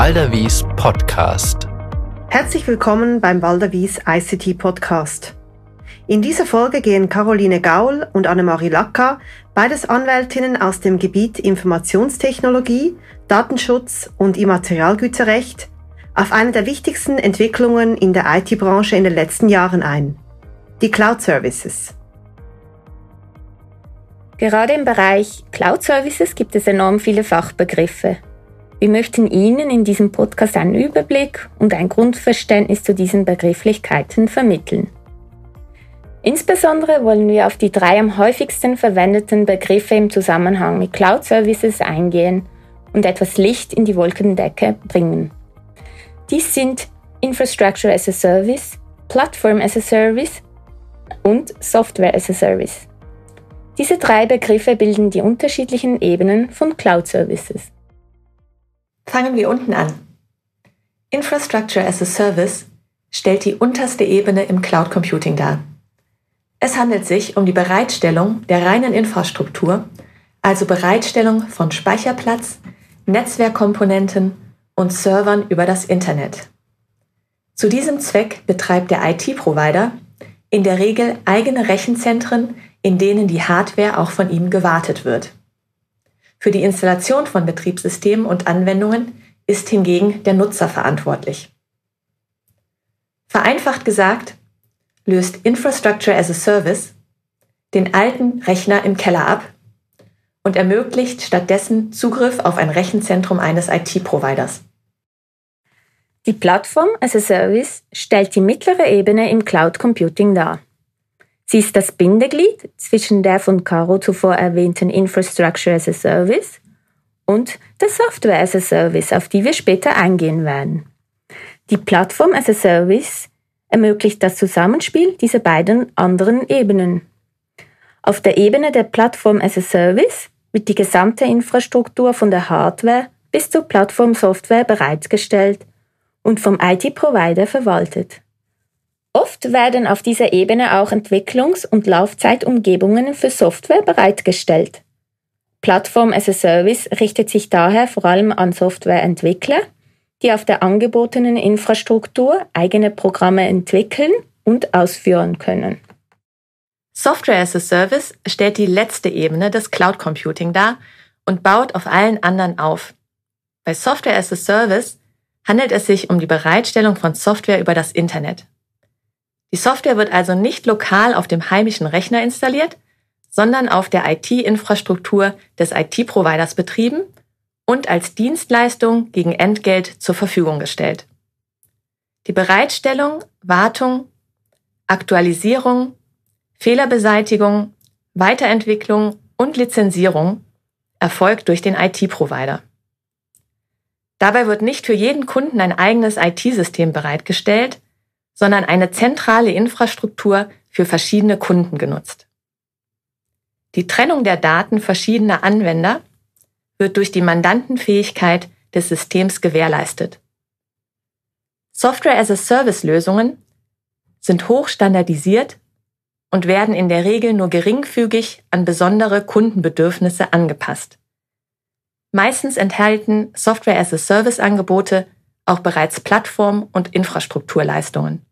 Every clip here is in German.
Balderwies Podcast. Herzlich willkommen beim Balderwies ICT Podcast. In dieser Folge gehen Caroline Gaul und Annemarie Lacker, beides Anwältinnen aus dem Gebiet Informationstechnologie, Datenschutz und Immaterialgüterrecht, auf eine der wichtigsten Entwicklungen in der IT-Branche in den letzten Jahren ein. Die Cloud Services. Gerade im Bereich Cloud Services gibt es enorm viele Fachbegriffe. Wir möchten Ihnen in diesem Podcast einen Überblick und ein Grundverständnis zu diesen Begrifflichkeiten vermitteln. Insbesondere wollen wir auf die drei am häufigsten verwendeten Begriffe im Zusammenhang mit Cloud Services eingehen und etwas Licht in die Wolkendecke bringen. Dies sind Infrastructure as a Service, Platform as a Service und Software as a Service. Diese drei Begriffe bilden die unterschiedlichen Ebenen von Cloud Services. Fangen wir unten an. Infrastructure as a Service stellt die unterste Ebene im Cloud Computing dar. Es handelt sich um die Bereitstellung der reinen Infrastruktur, also Bereitstellung von Speicherplatz, Netzwerkkomponenten und Servern über das Internet. Zu diesem Zweck betreibt der IT-Provider in der Regel eigene Rechenzentren, in denen die Hardware auch von ihm gewartet wird. Für die Installation von Betriebssystemen und Anwendungen ist hingegen der Nutzer verantwortlich. Vereinfacht gesagt, löst Infrastructure as a Service den alten Rechner im Keller ab und ermöglicht stattdessen Zugriff auf ein Rechenzentrum eines IT-Providers. Die Plattform as a Service stellt die mittlere Ebene im Cloud Computing dar. Sie ist das Bindeglied zwischen der von Caro zuvor erwähnten Infrastructure as a Service und der Software as a Service, auf die wir später eingehen werden. Die Plattform as a Service ermöglicht das Zusammenspiel dieser beiden anderen Ebenen. Auf der Ebene der Plattform as a Service wird die gesamte Infrastruktur von der Hardware bis zur Plattformsoftware bereitgestellt und vom IT-Provider verwaltet. Oft werden auf dieser Ebene auch Entwicklungs- und Laufzeitumgebungen für Software bereitgestellt. Plattform as a Service richtet sich daher vor allem an Softwareentwickler, die auf der angebotenen Infrastruktur eigene Programme entwickeln und ausführen können. Software as a Service stellt die letzte Ebene des Cloud Computing dar und baut auf allen anderen auf. Bei Software as a Service handelt es sich um die Bereitstellung von Software über das Internet. Die Software wird also nicht lokal auf dem heimischen Rechner installiert, sondern auf der IT-Infrastruktur des IT-Providers betrieben und als Dienstleistung gegen Entgelt zur Verfügung gestellt. Die Bereitstellung, Wartung, Aktualisierung, Fehlerbeseitigung, Weiterentwicklung und Lizenzierung erfolgt durch den IT-Provider. Dabei wird nicht für jeden Kunden ein eigenes IT-System bereitgestellt, sondern eine zentrale Infrastruktur für verschiedene Kunden genutzt. Die Trennung der Daten verschiedener Anwender wird durch die Mandantenfähigkeit des Systems gewährleistet. Software as a Service Lösungen sind hochstandardisiert und werden in der Regel nur geringfügig an besondere Kundenbedürfnisse angepasst. Meistens enthalten Software auch bereits Plattform- und Infrastrukturleistungen.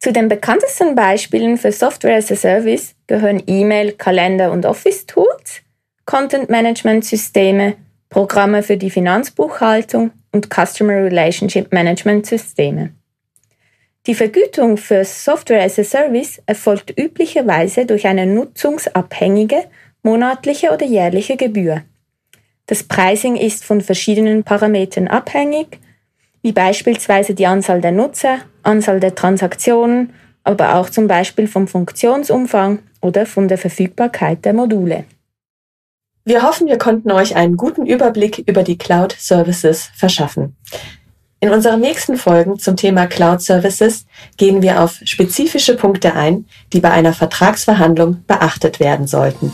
Zu den bekanntesten Beispielen für Software as a Service gehören E-Mail, Kalender und Office-Tools, Content-Management-Systeme, Programme für die Finanzbuchhaltung und Customer Relationship Management-Systeme. Die Vergütung für Software as a Service erfolgt üblicherweise durch eine nutzungsabhängige monatliche oder jährliche Gebühr. Das Pricing ist von verschiedenen Parametern abhängig, wie beispielsweise die Anzahl der Nutzer, Anzahl der Transaktionen, aber auch zum Beispiel vom Funktionsumfang oder von der Verfügbarkeit der Module. Wir hoffen, wir konnten euch einen guten Überblick über die Cloud Services verschaffen. In unseren nächsten Folgen zum Thema Cloud Services gehen wir auf spezifische Punkte ein, die bei einer Vertragsverhandlung beachtet werden sollten.